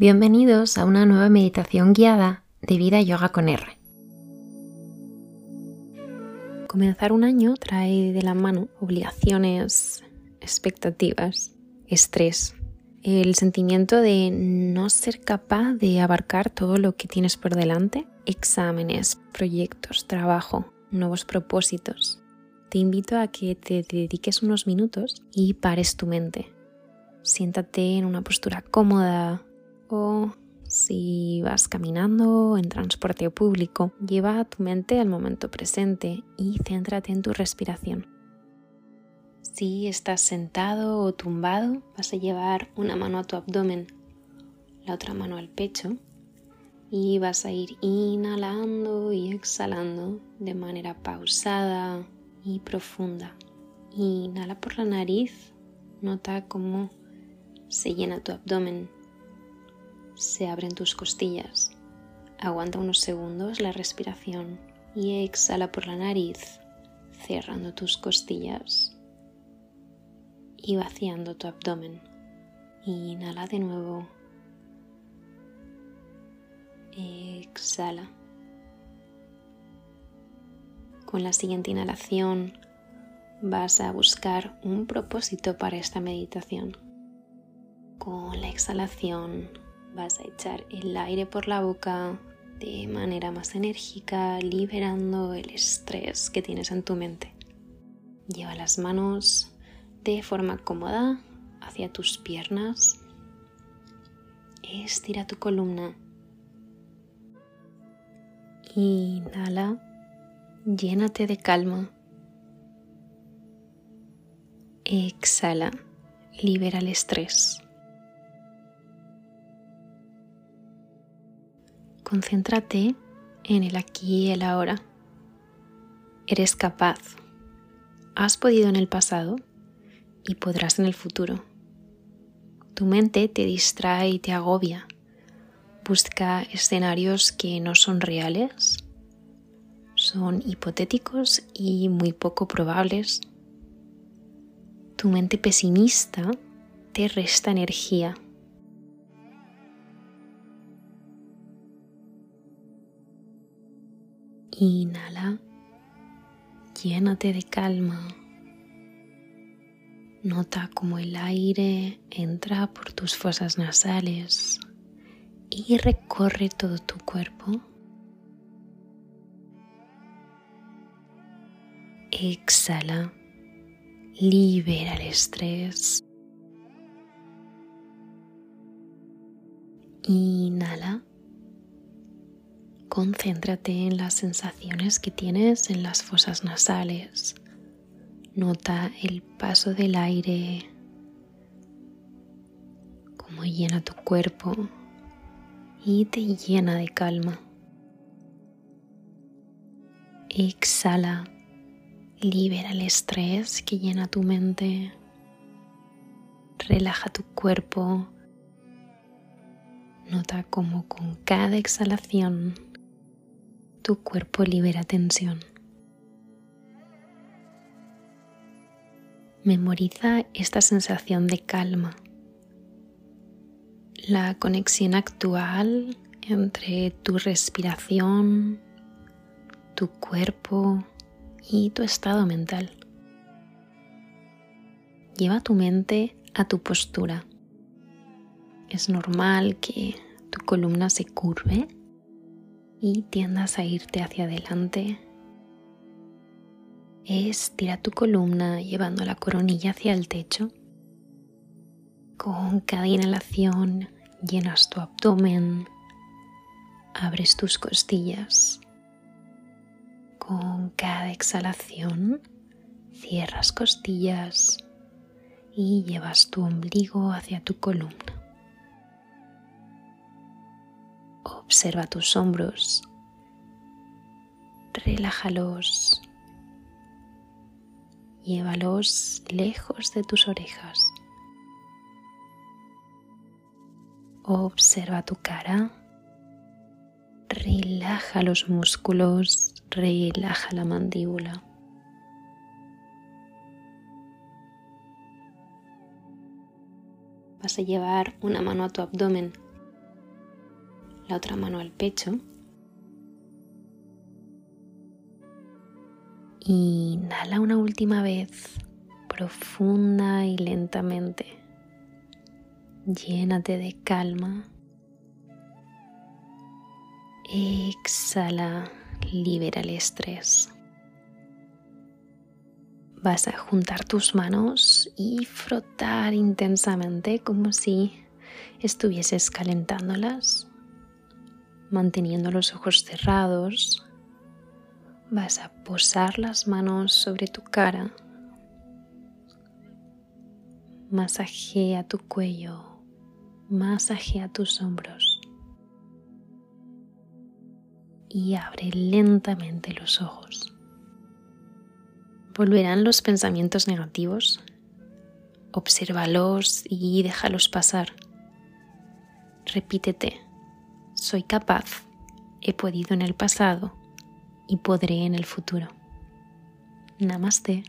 Bienvenidos a una nueva meditación guiada de Vida Yoga con R. Comenzar un año trae de la mano obligaciones, expectativas, estrés, el sentimiento de no ser capaz de abarcar todo lo que tienes por delante, exámenes, proyectos, trabajo, nuevos propósitos. Te invito a que te dediques unos minutos y pares tu mente. Siéntate en una postura cómoda, o si vas caminando en transporte público, lleva tu mente al momento presente y céntrate en tu respiración. Si estás sentado o tumbado, vas a llevar una mano a tu abdomen, la otra mano al pecho y vas a ir inhalando y exhalando de manera pausada y profunda. Inhala por la nariz, nota cómo se llena tu abdomen se abren tus costillas. Aguanta unos segundos la respiración y exhala por la nariz, cerrando tus costillas y vaciando tu abdomen. Inhala de nuevo. Exhala. Con la siguiente inhalación vas a buscar un propósito para esta meditación. Con la exhalación vas a echar el aire por la boca de manera más enérgica, liberando el estrés que tienes en tu mente. Lleva las manos de forma cómoda hacia tus piernas. Estira tu columna. Inhala, llénate de calma. Exhala, libera el estrés. Concéntrate en el aquí y el ahora. Eres capaz. Has podido en el pasado y podrás en el futuro. Tu mente te distrae y te agobia. Busca escenarios que no son reales, son hipotéticos y muy poco probables. Tu mente pesimista te resta energía Inhala, llénate de calma. Nota cómo el aire entra por tus fosas nasales y recorre todo tu cuerpo. Exhala, libera el estrés. Inhala Concéntrate en las sensaciones que tienes en las fosas nasales. Nota el paso del aire, cómo llena tu cuerpo y te llena de calma. Exhala, libera el estrés que llena tu mente. Relaja tu cuerpo. Nota cómo con cada exhalación tu cuerpo libera tensión. Memoriza esta sensación de calma, la conexión actual entre tu respiración, tu cuerpo y tu estado mental. Lleva tu mente a tu postura. Es normal que tu columna se curve y tiendas a irte hacia adelante. Estira tu columna llevando la coronilla hacia el techo. Con cada inhalación llenas tu abdomen, abres tus costillas. Con cada exhalación cierras costillas y llevas tu ombligo hacia tu columna. Observa tus hombros, relájalos, llévalos lejos de tus orejas. Observa tu cara, relaja los músculos, relaja la mandíbula. Vas a llevar una mano a tu abdomen la otra mano al pecho. Inhala una última vez, profunda y lentamente. Llénate de calma. Exhala, libera el estrés. Vas a juntar tus manos y frotar intensamente como si estuvieses calentándolas, manteniendo los ojos cerrados. Vas a posar las manos sobre tu cara. Masajea tu cuello, masajea tus hombros y abre lentamente los ojos. ¿Volverán los pensamientos negativos? Obsérvalos y déjalos pasar. Repítete, soy capaz, he podido en el pasado y podré en el futuro. Namaste.